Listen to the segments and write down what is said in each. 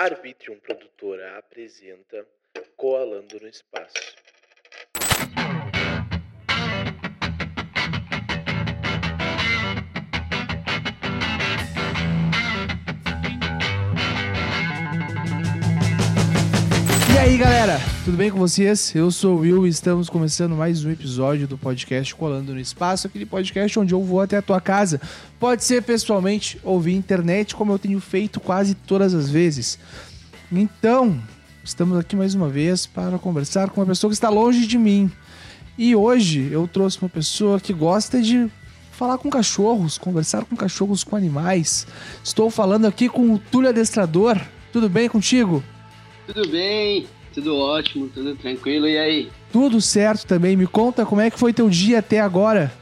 Arbitrium Produtora apresenta Coalando no Espaço. Aí, galera, tudo bem com vocês? Eu sou o Will e estamos começando mais um episódio do podcast Colando no Espaço, aquele podcast onde eu vou até a tua casa. Pode ser pessoalmente ou via internet, como eu tenho feito quase todas as vezes. Então, estamos aqui mais uma vez para conversar com uma pessoa que está longe de mim. E hoje eu trouxe uma pessoa que gosta de falar com cachorros, conversar com cachorros, com animais. Estou falando aqui com o Túlio Adestrador. Tudo bem contigo? Tudo bem, tudo ótimo, tudo tranquilo. E aí? Tudo certo também. Me conta como é que foi teu dia até agora.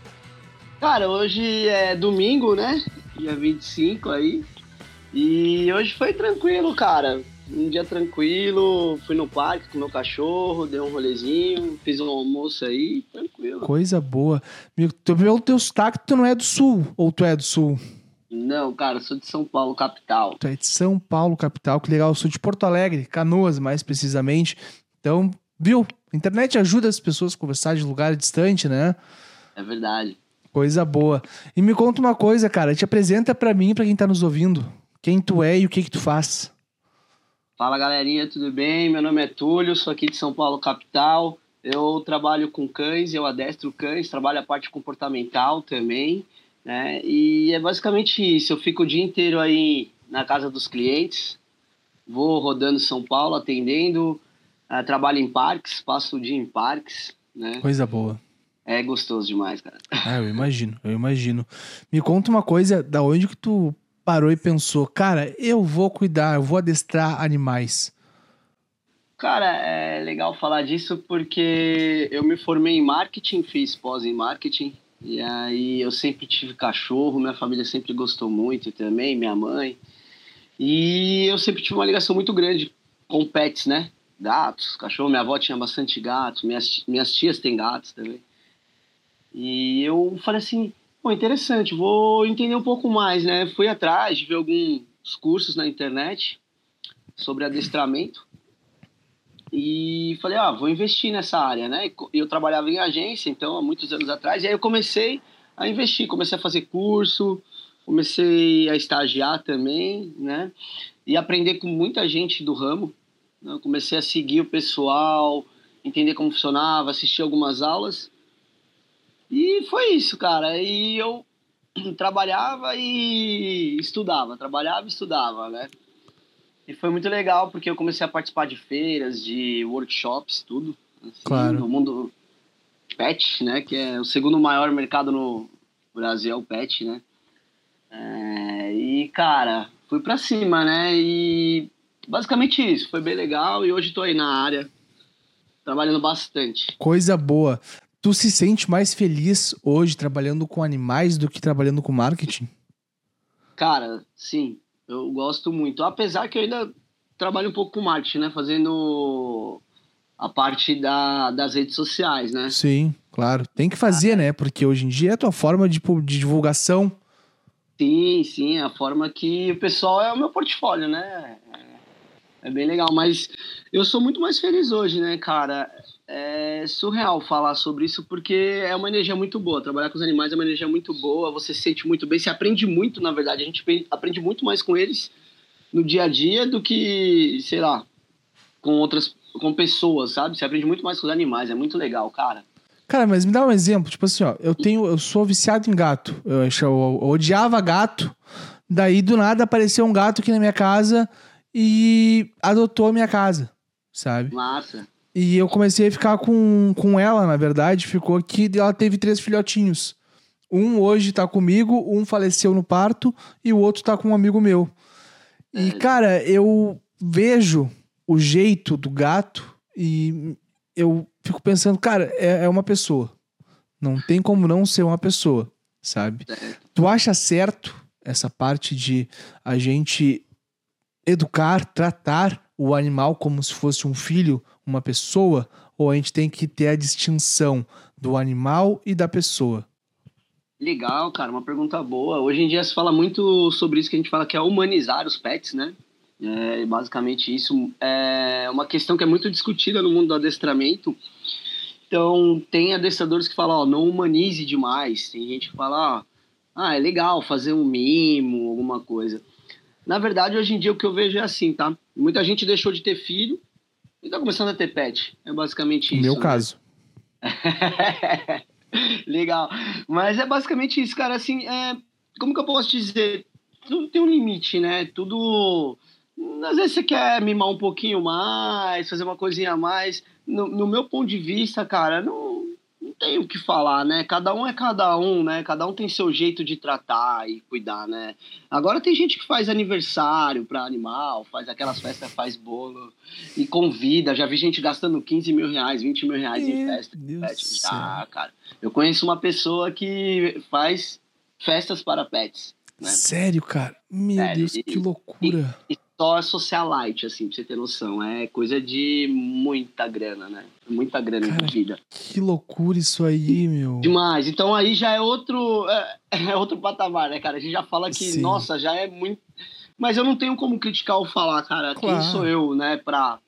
Cara, hoje é domingo, né? Dia 25 aí. E hoje foi tranquilo, cara. Um dia tranquilo, fui no parque com meu cachorro, dei um rolezinho, fiz um almoço aí, tranquilo. Coisa boa. Meu, tu- Pelo teu sotaque, tu não é do sul. Ou tu é do sul? Não, cara, sou de São Paulo, capital. Tu é de São Paulo, capital. Que legal. Eu sou de Porto Alegre, Canoas, mais precisamente. Então, viu? A internet ajuda as pessoas a conversar de lugar distante, né? É verdade. Coisa boa. E me conta uma coisa, cara. Te apresenta pra mim, pra quem tá nos ouvindo. Quem tu é e o que que tu faz. Fala galerinha, tudo bem? Meu nome é Túlio, sou aqui de São Paulo, capital. Eu trabalho com cães, eu adestro cães, trabalho a parte comportamental também, né? E é basicamente isso. Eu fico o dia inteiro aí na casa dos clientes, vou rodando São Paulo, atendendo, ah, trabalho em parques, passo o dia em parques, né? Coisa boa. É gostoso demais, cara. Ah, eu imagino, eu imagino. Me conta uma coisa, da onde que tu parou e pensou, cara, eu vou cuidar, eu vou adestrar animais. Cara, é legal falar disso porque eu me formei em marketing, fiz pós em marketing, e aí eu sempre tive cachorro, minha família sempre gostou muito também, minha mãe. E eu sempre tive uma ligação muito grande com pets, né? Gatos, cachorro, minha avó tinha bastante gatos, minhas, minhas tias têm gatos também. E eu falei assim, pô, interessante, vou entender um pouco mais, né? Fui atrás de ver alguns cursos na internet sobre adestramento. E falei, ah, vou investir nessa área, né? Eu trabalhava em agência, então, há muitos anos atrás, e aí eu comecei a investir, comecei a fazer curso, comecei a estagiar também, né? E aprender com muita gente do ramo. né? Comecei a seguir o pessoal, entender como funcionava, assistir algumas aulas. E foi isso, cara. E eu trabalhava e estudava, trabalhava e estudava, né? E foi muito legal, porque eu comecei a participar de feiras, de workshops, tudo. assim, Claro. No mundo pet, né? Que é o segundo maior mercado no Brasil, é o pet, né? É, e, cara, fui pra cima, né? E basicamente isso. Foi bem legal e hoje tô aí na área, trabalhando bastante. Coisa boa. Tu se sente mais feliz hoje trabalhando com animais do que trabalhando com marketing? Cara, sim, eu gosto muito. Apesar que eu ainda trabalho um pouco com marketing, né? Fazendo a parte da, das redes sociais, né? Sim, claro. Tem que fazer, né? Porque hoje em dia é a tua forma de, de divulgação. Sim, sim, a forma que o pessoal é o meu portfólio, né? É bem legal, mas eu sou muito mais feliz hoje, né, cara? É surreal falar sobre isso porque é uma energia muito boa. Trabalhar com os animais é uma energia muito boa, você se sente muito bem, você aprende muito, na verdade. A gente aprende muito mais com eles no dia a dia do que, sei lá, com outras com pessoas, sabe? Você aprende muito mais com os animais, é muito legal, cara. Cara, mas me dá um exemplo. Tipo assim, ó, eu tenho, eu sou viciado em gato. Eu, eu, eu odiava gato. Daí do nada apareceu um gato aqui na minha casa e adotou a minha casa, sabe? Massa. E eu comecei a ficar com, com ela, na verdade, ficou aqui e ela teve três filhotinhos. Um hoje tá comigo, um faleceu no parto e o outro tá com um amigo meu. E, cara, eu vejo o jeito do gato e eu fico pensando, cara, é, é uma pessoa. Não tem como não ser uma pessoa, sabe? Tu acha certo essa parte de a gente educar, tratar o animal como se fosse um filho, uma pessoa? Ou a gente tem que ter a distinção do animal e da pessoa? Legal, cara, uma pergunta boa. Hoje em dia se fala muito sobre isso que a gente fala que é humanizar os pets, né? É basicamente isso. É uma questão que é muito discutida no mundo do adestramento. Então, tem adestradores que falam, ó, não humanize demais. Tem gente que fala, ó, ah, é legal fazer um mimo, alguma coisa. Na verdade, hoje em dia, o que eu vejo é assim, tá? Muita gente deixou de ter filho e tá começando a ter pet. É basicamente isso. Meu né? caso. legal. Mas é basicamente isso, cara. Assim, é... como que eu posso dizer? Tudo tem um limite, né? Tudo às vezes você quer mimar um pouquinho mais, fazer uma coisinha a mais. No, no, meu ponto de vista, cara, não tem o que falar, né? Cada um é cada um, né? Cada um tem seu jeito de tratar e cuidar, né? Agora tem gente que faz aniversário para animal, faz aquelas festas, faz bolo e convida. Já vi gente gastando 15 mil reais, 20 mil reais em festa. Deus Já, cara. Eu conheço uma pessoa que faz festas para pets. Né? Sério, cara? Meu Sério, Deus, e, que loucura. E, e só socialite, assim, pra você ter noção. É coisa de muita grana, né? Muita grana Cara, envolvida. Que loucura isso aí, meu. Demais. Então aí já é outro, é, é outro patamar, né, cara? A gente já fala que, Sim. nossa, já é muito. Mas eu não tenho como criticar ou falar, cara. Claro. Quem sou eu, né, pra.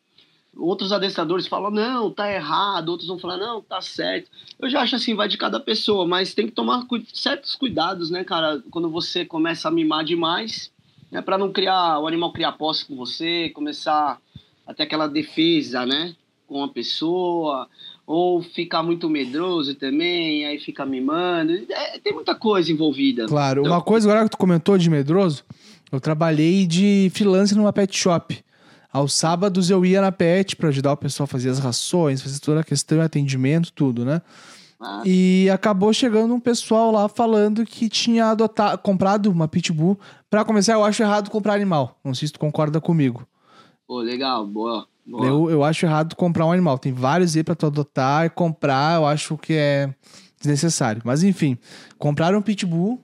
Outros adestradores falam, não, tá errado. Outros vão falar, não, tá certo. Eu já acho assim, vai de cada pessoa, mas tem que tomar certos cuidados, né, cara? Quando você começa a mimar demais né, para não criar o animal criar posse com você, começar até aquela defesa, né, com a pessoa, ou ficar muito medroso também, aí fica mimando. É, tem muita coisa envolvida. Claro, Então, uma coisa agora que tu comentou de medroso, eu trabalhei de freelancer numa pet shop. Aos sábados eu ia na pet para ajudar o pessoal a fazer as rações, fazer toda a questão de atendimento, tudo, né? Ah, E acabou chegando um pessoal lá falando que tinha adotado, comprado uma pitbull. Pra começar, eu acho errado comprar animal. Não sei se tu concorda comigo. pô, legal, boa. boa. Eu, eu acho errado comprar um animal. Tem vários aí pra tu adotar e comprar, eu acho que é desnecessário. Mas enfim, compraram um pitbull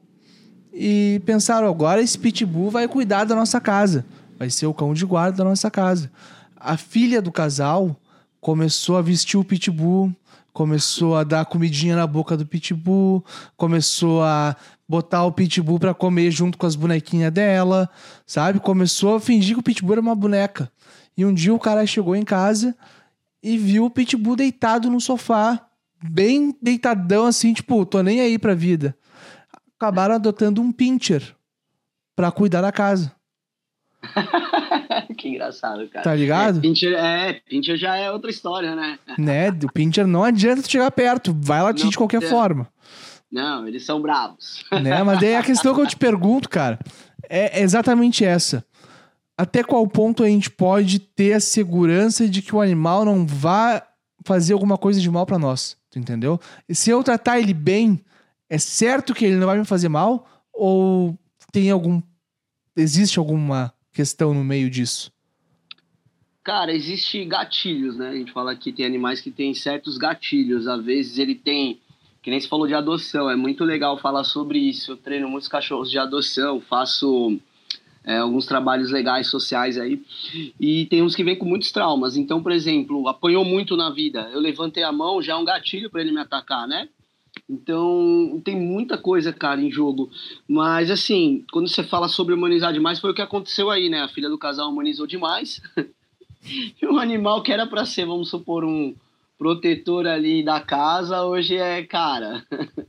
e pensaram, agora esse pitbull vai cuidar da nossa casa. Vai ser o cão de guarda da nossa casa. A filha do casal começou a vestir o pitbull, começou a dar comidinha na boca do pitbull, começou a botar o pitbull pra comer junto com as bonequinhas dela, sabe? Começou a fingir que o pitbull era uma boneca. E um dia o cara chegou em casa e viu o pitbull deitado no sofá, bem deitadão assim, tipo, tô nem aí pra vida. Acabaram adotando um pincher pra cuidar da casa, que engraçado, cara. tá ligado? É, Pincher, é, Pincher já é outra história, né? Né? O pincher não adianta tu chegar perto, vai latir Não de qualquer adianta. forma. Não, eles são bravos. né? Mas daí a questão que eu te pergunto, cara, é exatamente essa. Até qual ponto a gente pode ter a segurança de que o animal não vá fazer alguma coisa de mal pra nós, tu entendeu? E se eu tratar ele bem, é certo que ele não vai me fazer mal ou tem algum existe alguma questão no meio disso? Cara, existe gatilhos, né? A gente fala que tem animais que têm certos gatilhos. Às vezes ele tem, que nem se falou de adoção, é muito legal falar sobre isso. Eu treino muitos cachorros de adoção, faço é, alguns trabalhos legais sociais aí. E tem uns que vêm com muitos traumas. Então, por exemplo, apanhou muito na vida. Eu levantei a mão, já é um gatilho para ele me atacar, né? Então, tem muita coisa, cara, em jogo. Mas, assim, quando você fala sobre humanizar demais, foi o que aconteceu aí, né? A filha do casal humanizou demais. e um animal que era para ser, vamos supor, um protetor ali da casa, hoje é, cara.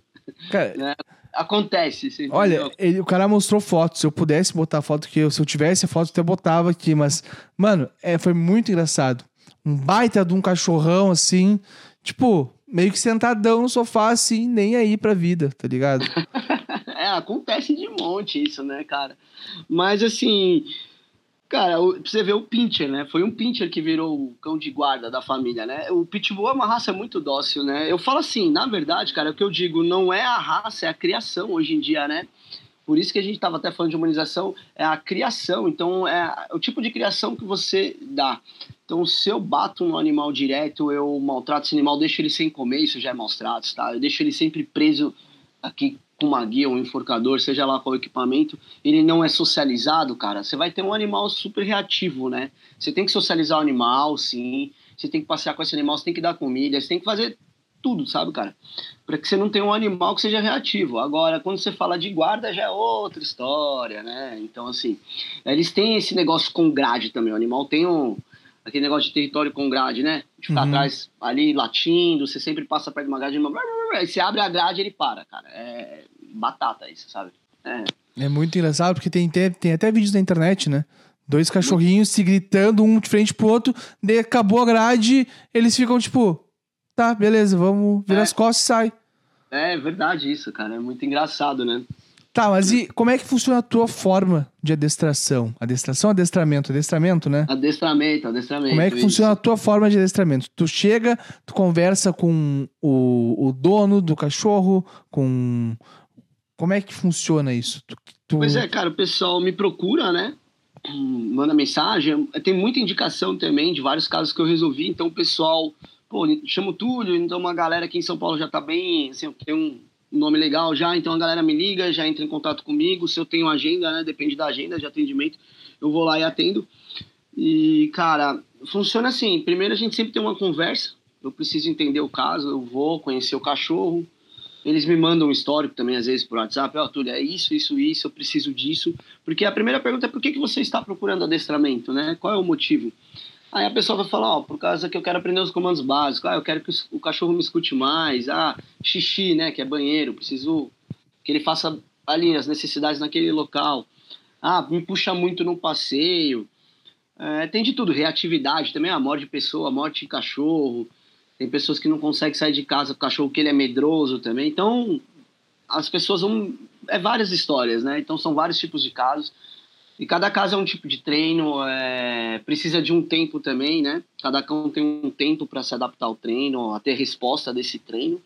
Cara, Acontece. você olha, ele- o cara mostrou foto. Se eu pudesse botar foto que eu, se eu tivesse a foto, eu até botava aqui. Mas, mano, é, foi muito engraçado. Um baita de um cachorrão, assim, tipo, meio que sentadão no sofá, assim, nem aí pra vida, tá ligado? É, acontece de monte isso, né, cara? Mas assim, cara, pra você ver o Pincher, né? Foi um Pincher que virou o cão de guarda da família, né? O Pitbull é uma raça muito dócil, né? Eu falo assim, na verdade, cara, o que eu digo não é a raça, é a criação hoje em dia, né? Por isso que a gente estava até falando de humanização, é a criação. Então, é o tipo de criação que você dá. Então, se eu bato no animal direto, eu maltrato esse animal, deixo ele sem comer, isso já é maus tratos, tá? Eu deixo ele sempre preso aqui com uma guia, um enforcador, seja lá qual equipamento, ele não é socializado, cara, você vai ter um animal super reativo, né? Você tem que socializar o animal, sim. Você tem que passear com esse animal, você tem que dar comida, você tem que fazer tudo, sabe, cara? Para que você não tenha um animal que seja reativo. Agora, quando você fala de guarda, já é outra história, né? Então, assim, eles têm esse negócio com grade também. O animal tem um, aquele negócio de território com grade, né? De ficar Uhum. atrás ali latindo, você sempre passa perto de uma grade, aí você abre a grade ele para, cara. É batata isso, sabe? É. É muito engraçado, porque tem, tem, tem até vídeos na internet, né? Dois cachorrinhos se gritando, um de frente pro outro, daí acabou a grade, eles ficam tipo, tá, beleza, vamos virar É. as costas e sai. É verdade isso, cara. É muito engraçado, né? Tá, mas e como é que funciona a tua forma de adestração? Adestração, adestramento, adestramento, né? Adestramento, adestramento. Como é que isso. funciona a tua forma de adestramento? Tu chega, tu conversa com o, o dono do cachorro, com. Como é que funciona isso? Tu, tu- Pois é, cara, o pessoal me procura, né? Manda mensagem. Tem muita indicação também de vários casos que eu resolvi. Então o pessoal, pô, chama o Túlio, então uma galera aqui em São Paulo já tá bem, assim, tem um nome legal já, então a galera me liga, já entra em contato comigo. Se eu tenho agenda, né? Depende da agenda de atendimento, eu vou lá e atendo. E, cara, funciona assim. Primeiro a gente sempre tem uma conversa. Eu preciso entender o caso, eu vou conhecer o cachorro. Eles me mandam um histórico também, às vezes, por WhatsApp. Ó, Túlio, é isso, isso, isso, eu preciso disso. Porque a primeira pergunta é por que, que você está procurando adestramento, né? Qual é o motivo? Aí a pessoa vai falar, ó, por causa que eu quero aprender os comandos básicos. Ah, eu quero que o cachorro me escute mais. Ah, xixi, né, que é banheiro. Preciso que ele faça ali as necessidades naquele local. Ah, me puxa muito no passeio. É, tem de tudo, reatividade também, a morte de pessoa, morte de cachorro. Tem pessoas que não conseguem sair de casa com o cachorro que ele é medroso também. Então, as pessoas vão. É várias histórias, né? Então, são vários tipos de casos. E cada caso é um tipo de treino, é, precisa de um tempo também, né? Cada cão tem um tempo para se adaptar ao treino, a ter resposta desse treino.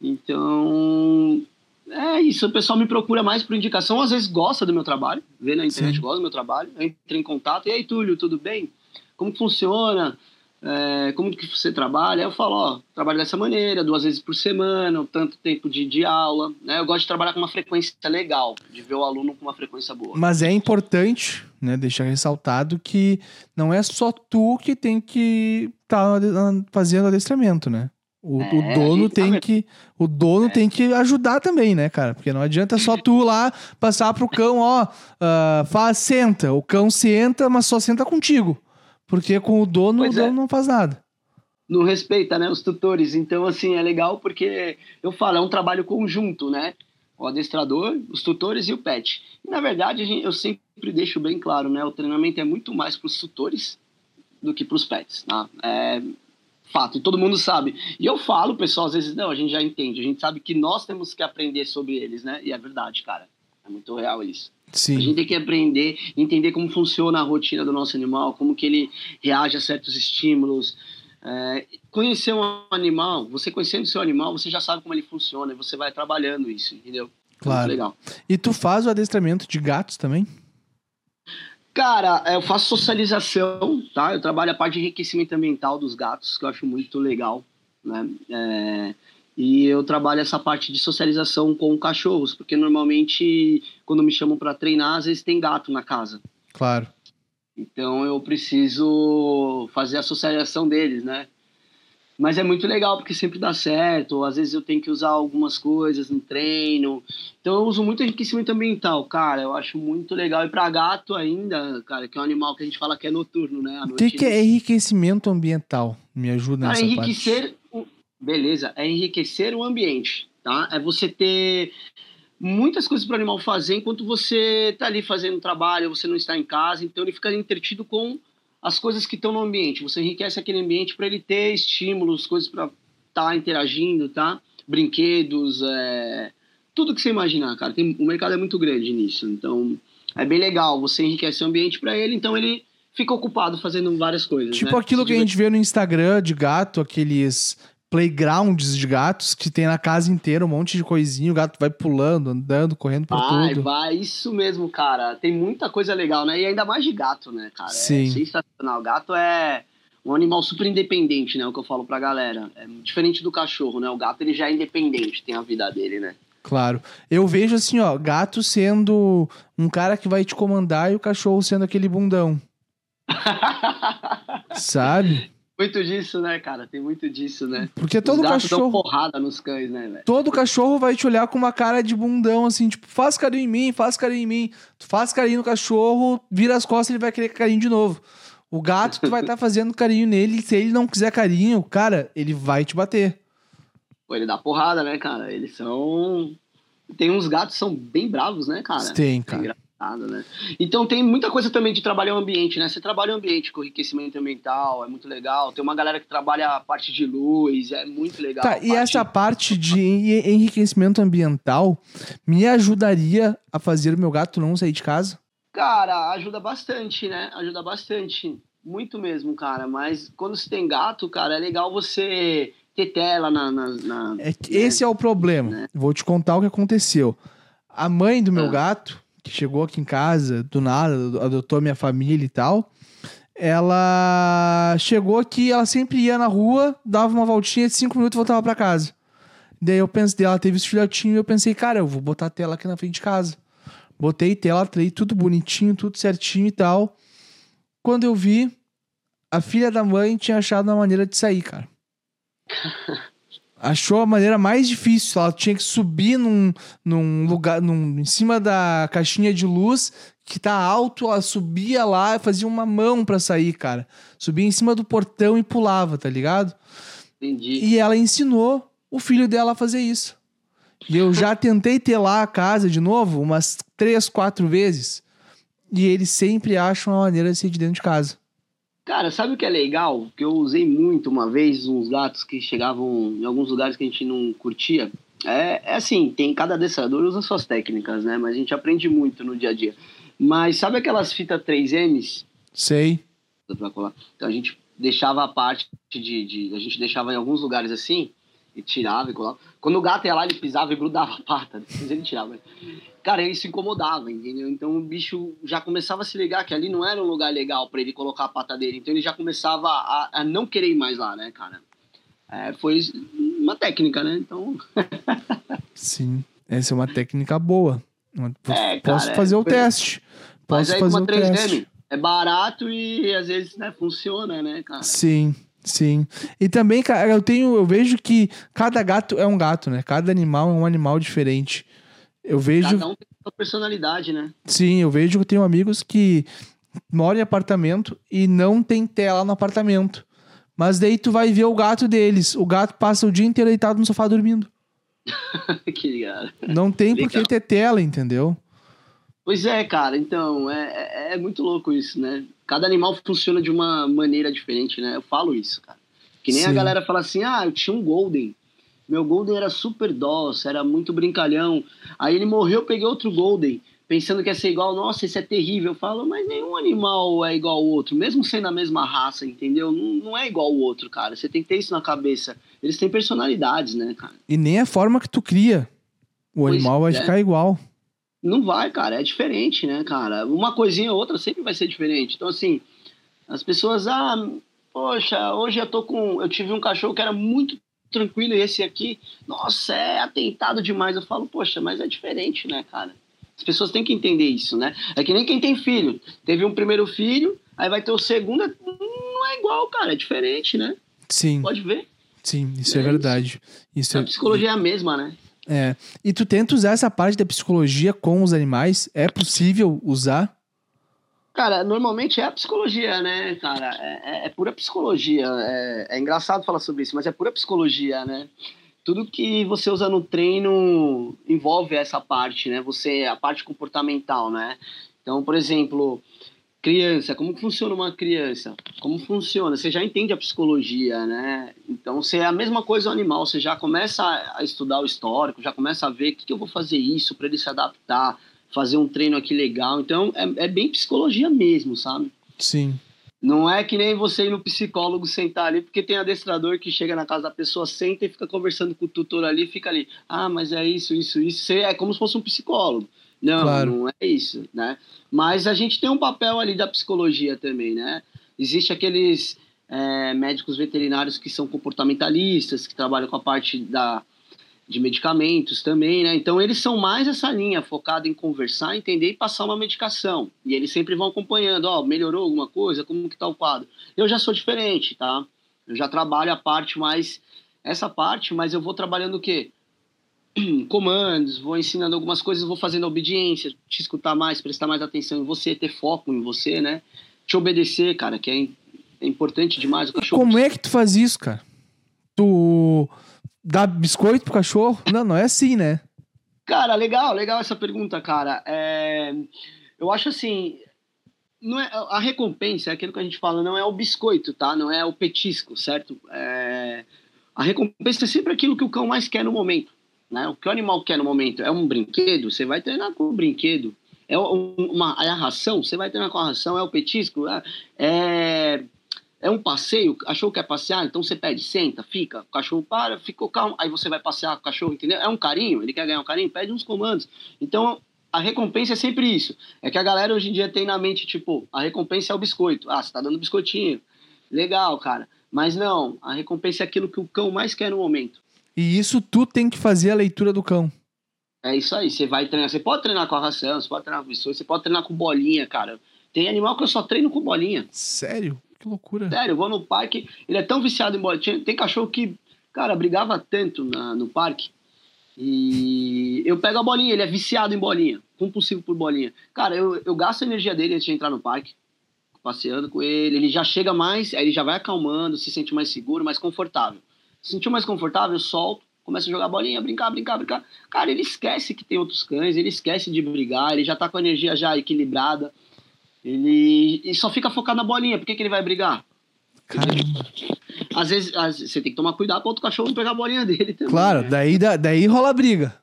Então, é isso. O pessoal me procura mais por indicação, às vezes gosta do meu trabalho, vê na internet, Sim. gosta do meu trabalho, entra em contato. E aí, Túlio, tudo bem? Como funciona? É, como que você trabalha? Eu falo, ó, trabalho dessa maneira, duas vezes por semana, tanto tempo de, de aula, né? Eu gosto de trabalhar com uma frequência legal, de ver o aluno com uma frequência boa. Mas é importante, né, deixar ressaltado que não é só tu que tem que estar fazendo adestramento, né? O, É, o dono gente tem que o dono É. tem que ajudar também, né, cara? Porque não adianta só tu lá passar pro cão, ó, ah, faz senta, o cão senta, mas só senta contigo, porque com o dono Pois o é. dono não faz nada. não respeita, né, os tutores. Então, assim, é legal porque eu falo, é um trabalho conjunto, né? O adestrador, os tutores e o pet. E, na verdade, eu sempre deixo bem claro, né? O treinamento é muito mais para os tutores do que para os pets, tá? É fato, e todo mundo sabe. E eu falo, pessoal, às vezes, não, a gente já entende. A gente sabe que nós temos que aprender sobre eles, né? E é verdade, cara. É muito real isso. A Sim. gente tem que aprender, entender como funciona a rotina do nosso animal, como que ele reage a certos estímulos. É, conhecer um animal, você conhecendo o seu animal, você já sabe como ele funciona e você vai trabalhando isso, entendeu? Claro. Legal. E tu faz o adestramento de gatos também? Cara, é, eu faço socialização, tá? Eu trabalho a parte de enriquecimento ambiental dos gatos, que eu acho muito legal, né? É, e eu trabalho essa parte de socialização com cachorros, porque normalmente, quando me chamam para treinar, às vezes tem gato na casa. Claro. Então eu preciso fazer a socialização deles, né? Mas é muito legal porque sempre dá certo. Às vezes eu tenho que usar algumas coisas no treino. Então eu uso muito enriquecimento ambiental, cara. Eu acho muito legal. E pra gato ainda, cara, que é um animal que a gente fala que é noturno, né? O que, que é enriquecimento ambiental? Me ajuda nessa parte. enriquecer. o- Beleza, é enriquecer o ambiente, tá? É você ter muitas coisas para o animal fazer enquanto você tá ali fazendo trabalho, você não está em casa, então ele fica entretido com as coisas que estão no ambiente. Você enriquece aquele ambiente para ele ter estímulos, coisas para estar interagindo, tá? Brinquedos, é... tudo que você imaginar, cara. Tem... O mercado é muito grande nisso, então é bem legal. Você enriquece o ambiente para ele, então ele fica ocupado fazendo várias coisas. Tipo né? aquilo que a gente vê no Instagram de gato, aqueles playgrounds de gatos que tem na casa inteira um monte de coisinha, o gato vai pulando, andando, correndo por Vai, tudo. vai, isso mesmo, cara. Tem muita coisa legal, né? E ainda mais de gato, né, cara? Sim. É sensacional. Gato é um animal super independente, né? O que eu falo pra galera. É diferente do cachorro, né? O gato, ele já é independente, tem a vida dele, né? Claro. Eu vejo assim, ó, gato sendo um cara que vai te comandar e o cachorro sendo aquele bundão. Sabe? Muito disso, né, cara? Tem muito disso, né? Porque todo cachorro. dão porrada nos cães, né, velho? Todo cachorro vai te olhar com uma cara de bundão, assim, tipo, faz carinho em mim, faz carinho em mim. Tu faz carinho no cachorro, vira as costas, ele vai querer carinho de novo. O gato, tu vai estar fazendo carinho nele, se ele não quiser carinho, cara, ele vai te bater. Pô, ele dá porrada, né, cara? Eles são. Tem uns gatos que são bem bravos, né, cara? Tem, cara. Engraçado, né? Então tem muita coisa também de trabalhar o ambiente, né? Você trabalha o ambiente com enriquecimento ambiental, é muito legal. Tem uma galera que trabalha a parte de luz, é muito legal. Tá, e parte- essa parte de en- enriquecimento ambiental me ajudaria a fazer o meu gato não sair de casa? Cara, ajuda bastante, né? Ajuda bastante. Muito mesmo, cara. Mas quando você tem gato, cara, é legal você ter tela na. na, na- É que esse é o problema. Né? Vou te contar o que aconteceu. A mãe do meu Ah. gato, que chegou aqui em casa, do nada, adotou minha família e tal, ela chegou aqui, ela sempre ia na rua, dava uma voltinha de cinco minutos e voltava pra casa. Daí eu pensei, ela teve esse filhotinho e eu pensei, cara, eu vou botar a tela aqui na frente de casa. Botei tela, trei tudo bonitinho, tudo certinho e tal. Quando eu vi, a filha da mãe tinha achado uma maneira de sair, cara. Achou a maneira mais difícil. Ela tinha que subir num, num lugar, num, em cima da caixinha de luz que tá alto. Ela subia lá e fazia uma mão pra sair, cara. Subia em cima do portão e pulava, tá ligado? Entendi. E ela ensinou o filho dela a fazer isso. E eu já tentei ter lá a casa de novo umas três, quatro vezes. E eles sempre acham uma maneira de sair de dentro de casa. Cara, sabe o que é legal? Que eu usei muito uma vez uns gatos que chegavam em alguns lugares que a gente não curtia. É, é assim, tem cada adestrador usa suas técnicas, né? Mas a gente aprende muito no dia a dia. Mas sabe aquelas fitas 3Ms Sei. pra colar? Então a gente deixava a parte de, de- A gente deixava em alguns lugares assim, e tirava e colava. Quando o gato ia lá, ele pisava e grudava a pata, depois ele tirava. Cara, isso incomodava, entendeu? Então o bicho já começava a se ligar que ali não era um lugar legal pra ele colocar a pata dele. Então ele já começava a, a não querer ir mais lá, né, cara? É, foi uma técnica, né? Então. Sim. Essa é uma técnica boa. É, Posso cara, fazer é, o foi- teste. Mas Posso aí com fazer uma o teste. 3M é barato e às vezes né, funciona, né, cara? Sim, sim. E também, cara, eu tenho, eu vejo que cada gato é um gato, né? Cada animal é um animal diferente. Eu vejo, Cada um tem sua personalidade, né? sim, eu vejo que eu tenho amigos que moram em apartamento e não tem tela no apartamento. Mas daí tu vai ver o gato deles. O gato passa o dia inteiro deitado no sofá dormindo. que cara. Não tem por que ter tela, entendeu? Pois é, cara, então, é, é, é muito louco isso, né? Cada animal funciona de uma maneira diferente, né? Eu falo isso, cara. Que nem a Sim. galera fala assim, ah, eu tinha um Golden. Meu Golden era super dócil, era muito brincalhão. Aí ele morreu, eu peguei outro Golden, pensando que ia ser igual, nossa, esse é terrível. Eu falo, mas nenhum animal é igual ao outro, mesmo sendo a mesma raça, entendeu? Não, não é igual ao outro, cara. Você tem que ter isso na cabeça. Eles têm personalidades, né, cara? E nem a forma que tu cria. O Pois animal vai é. ficar igual. Não vai, cara, é diferente, né, cara? Uma coisinha ou outra sempre vai ser diferente. Então, assim, as pessoas, ah, poxa, hoje eu tô com. Eu tive um cachorro que era muito tranquilo e esse aqui, nossa, é atentado demais. Eu falo, poxa, mas é diferente, né, cara? As pessoas têm que entender isso, né? É que nem quem tem filho. Teve um primeiro filho, aí vai ter o segundo, não é igual, cara, é diferente, né? Sim, Pode ver. sim, isso é, É verdade. Isso A é, psicologia é a mesma, né? É. E tu tenta usar essa parte da psicologia com os animais? É possível usar? Cara, normalmente é a psicologia, né, cara? É, é- é pura psicologia. É, é engraçado falar sobre isso, mas é pura psicologia, né? Tudo que você usa no treino envolve essa parte, né? Você, a parte comportamental, né? Então, por exemplo, criança, como funciona uma criança? Como funciona? Você já entende a psicologia, né? Então, você é a mesma coisa o animal, você já começa a a estudar o histórico, já começa a ver o que, que eu vou fazer isso para ele se adaptar, fazer um treino aqui legal. Então, é, é bem psicologia mesmo, sabe? Sim. Não é que nem você ir no psicólogo sentar ali, porque tem adestrador que chega na casa da pessoa, senta e fica conversando com o tutor ali, fica ali. Ah, mas é isso, isso, isso. Você é como se fosse um psicólogo. Não, Claro. não é isso, né? Mas a gente tem um papel ali da psicologia também, né? Existe aqueles é, médicos veterinários que são comportamentalistas, que trabalham com a parte da, de medicamentos também, né? Então eles são mais essa linha, focada em conversar, entender e passar uma medicação. E eles sempre vão acompanhando, ó, melhorou alguma coisa, como que tá o quadro. Eu já sou diferente, tá? Eu já trabalho a parte mais. Essa parte, mas eu vou trabalhando o quê? Comandos, vou ensinando algumas coisas, vou fazendo obediência, te escutar mais, prestar mais atenção em você, ter foco em você, né? Te obedecer, cara, que é, é importante demais. O cachorro Como é que tu faz isso, cara? Tu dá biscoito pro cachorro? Não, não é assim, né? Cara, legal, legal essa pergunta, cara. É, eu acho assim, não é, a recompensa é aquilo que a gente fala, não é o biscoito, tá? Não é o petisco, certo? É, a recompensa é sempre aquilo que o cão mais quer no momento. Né? O que o animal quer no momento é um brinquedo, você vai treinar com o brinquedo. É, uma, é a ração, você vai treinar com a ração. É o petisco, é, é, é um passeio. Cachorro quer passear, então você pede, senta, fica. O cachorro para, ficou calmo. Aí você vai passear com o cachorro, entendeu? É um carinho, ele quer ganhar um carinho, pede uns comandos. Então a recompensa é sempre isso. É que a galera hoje em dia tem na mente, tipo, a recompensa é o biscoito. Ah, você tá dando biscoitinho. Legal, cara. Mas não, a recompensa é aquilo que o cão mais quer no momento. E isso tu tem que fazer a leitura do cão. É isso aí, você vai treinar. Você pode treinar com a ração, você pode treinar com biscoito, você pode treinar com bolinha, cara. Tem animal que eu só treino com bolinha. Sério? Que loucura. Sério, eu vou no parque, ele é tão viciado em bolinha. Tem cachorro que, cara, brigava tanto na, no parque e eu pego a bolinha, ele é viciado em bolinha, compulsivo por bolinha. Cara, eu, eu gasto a energia dele antes de entrar no parque, passeando com ele. Ele já chega mais, aí ele já vai acalmando, se sente mais seguro, mais confortável. Se sentiu mais confortável, solto, começa a jogar bolinha, brincar, brincar, brincar. Cara, ele esquece que tem outros cães, ele esquece de brigar, ele já tá com a energia já equilibrada. Ele, ele só fica focado na bolinha. Por que, que ele vai brigar? Caramba. Às vezes, às vezes, você tem que tomar cuidado para outro cachorro não pegar a bolinha dele também. Claro, né? daí, da- daí rola briga.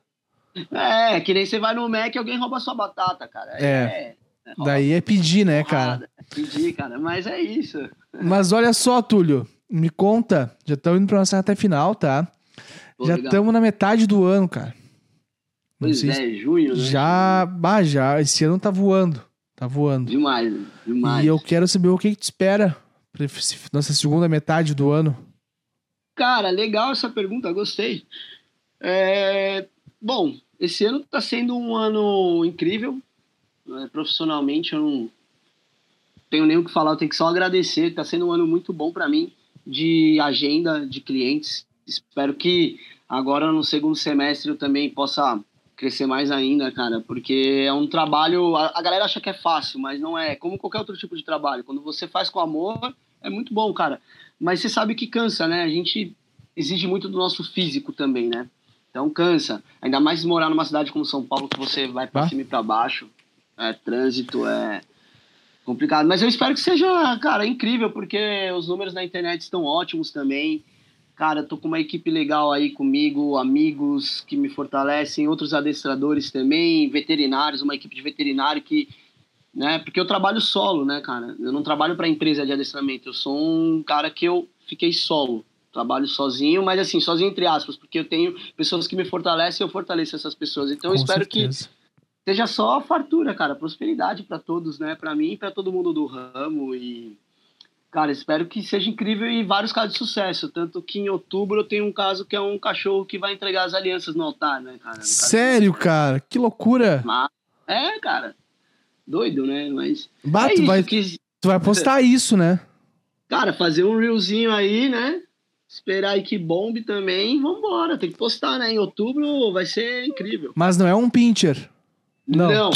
É, que nem você vai no Mac e alguém rouba sua batata, cara. É. é Daí é pedir, né, cara? porrada. Entendi, cara. Mas é isso. Mas olha só, Túlio, me conta, já estamos indo pra nossa reta final, tá? Pô, já estamos na metade do ano, cara. Pois sei se- é, junho, né? Já, bah, já, esse ano tá voando, tá voando. Demais, demais. E eu quero saber o que que te espera pra nossa segunda metade do ano. Cara, legal essa pergunta, gostei. É, Bom, esse ano tá sendo um ano incrível. né? Profissionalmente, eu não tenho nem o que falar, eu tenho que só agradecer. Tá sendo um ano muito bom para mim de agenda de clientes. Espero que agora no segundo semestre eu também possa crescer mais ainda, cara, porque é um trabalho. A, galera acha que é fácil, mas não é. Como qualquer outro tipo de trabalho. Quando você faz com amor, é muito bom, cara. Mas você sabe que cansa, né? A gente exige muito do nosso físico também, né? Então cansa. Ainda mais morar numa cidade como São Paulo, que você vai pra Bah. cima e pra baixo. É, trânsito é complicado. Mas eu espero que seja, cara, incrível, porque os números na internet estão ótimos também. Cara, tô com uma equipe legal aí comigo, amigos que me fortalecem, outros adestradores também, veterinários, uma equipe de veterinário que, né, porque eu trabalho solo, né, cara? Eu não trabalho para empresa de adestramento, eu sou um cara que eu fiquei solo. Trabalho sozinho, mas assim, sozinho entre aspas, porque eu tenho pessoas que me fortalecem e eu fortaleço essas pessoas. Então eu Com espero certeza. que seja só fartura, cara, prosperidade para todos, né? Para mim e para todo mundo do ramo e cara, espero que seja incrível e vários casos de sucesso, tanto que em outubro eu tenho um caso que é um cachorro que vai entregar as alianças no altar, né, cara? Sério, cara? Que loucura. Mas- É, cara. Doido, né? Mas Bah, é tu, isso vai, que tu vai postar isso, né? cara, fazer um reelzinho aí, né? Esperar aí que bombe também, vambora. Tem que postar, né? Em outubro vai ser incrível. Mas não é um pincher. Não.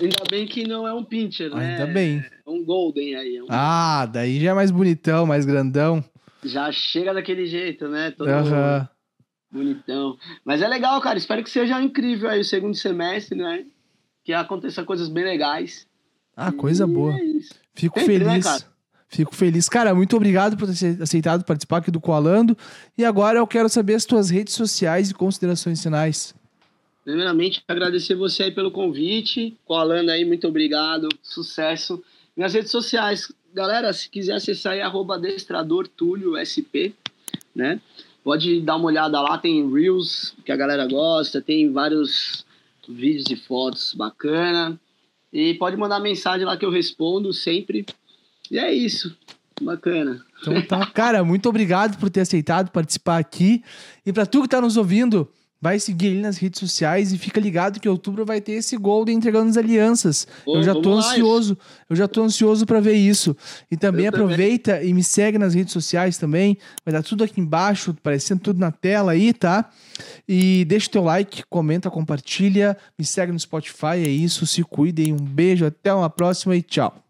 Ainda bem que não é um pincher, né? Ainda bem. É um golden aí. é um- Ah, daí já é mais bonitão, mais grandão. Já chega daquele jeito, né? Todo Aham. bonitão. Mas é legal, cara. Espero que seja incrível aí o segundo semestre, né? Que aconteça coisas bem legais. Ah, coisa E boa. é. Fico Sempre, né, feliz. cara? Fico feliz. Cara, muito obrigado por ter ace- aceitado participar aqui do Coalando. E agora eu quero saber as tuas redes sociais e considerações finais. Primeiramente, agradecer você aí pelo convite. Colando aí, muito obrigado. Sucesso. Minhas redes sociais, galera, se quiser acessar aí, arroba adestrador Túlio SP, né? Pode dar uma olhada lá, tem Reels que a galera gosta, tem vários vídeos e fotos bacana. E pode mandar mensagem lá que eu respondo sempre. E é isso. Bacana. Então tá, cara, muito obrigado por ter aceitado participar aqui. E pra tu que tá nos ouvindo, Vai seguir ele nas redes sociais e fica ligado que outubro vai ter esse Golden entregando as alianças. Pô, eu já tô ansioso. Eu já tô ansioso pra ver isso. E também Eu também. aproveita e me segue nas redes sociais também. Vai dar tudo aqui embaixo, aparecendo tudo na tela aí, tá? E deixa o teu like, comenta, compartilha, me segue no Spotify, é isso, se cuidem. Um beijo, até uma próxima e tchau.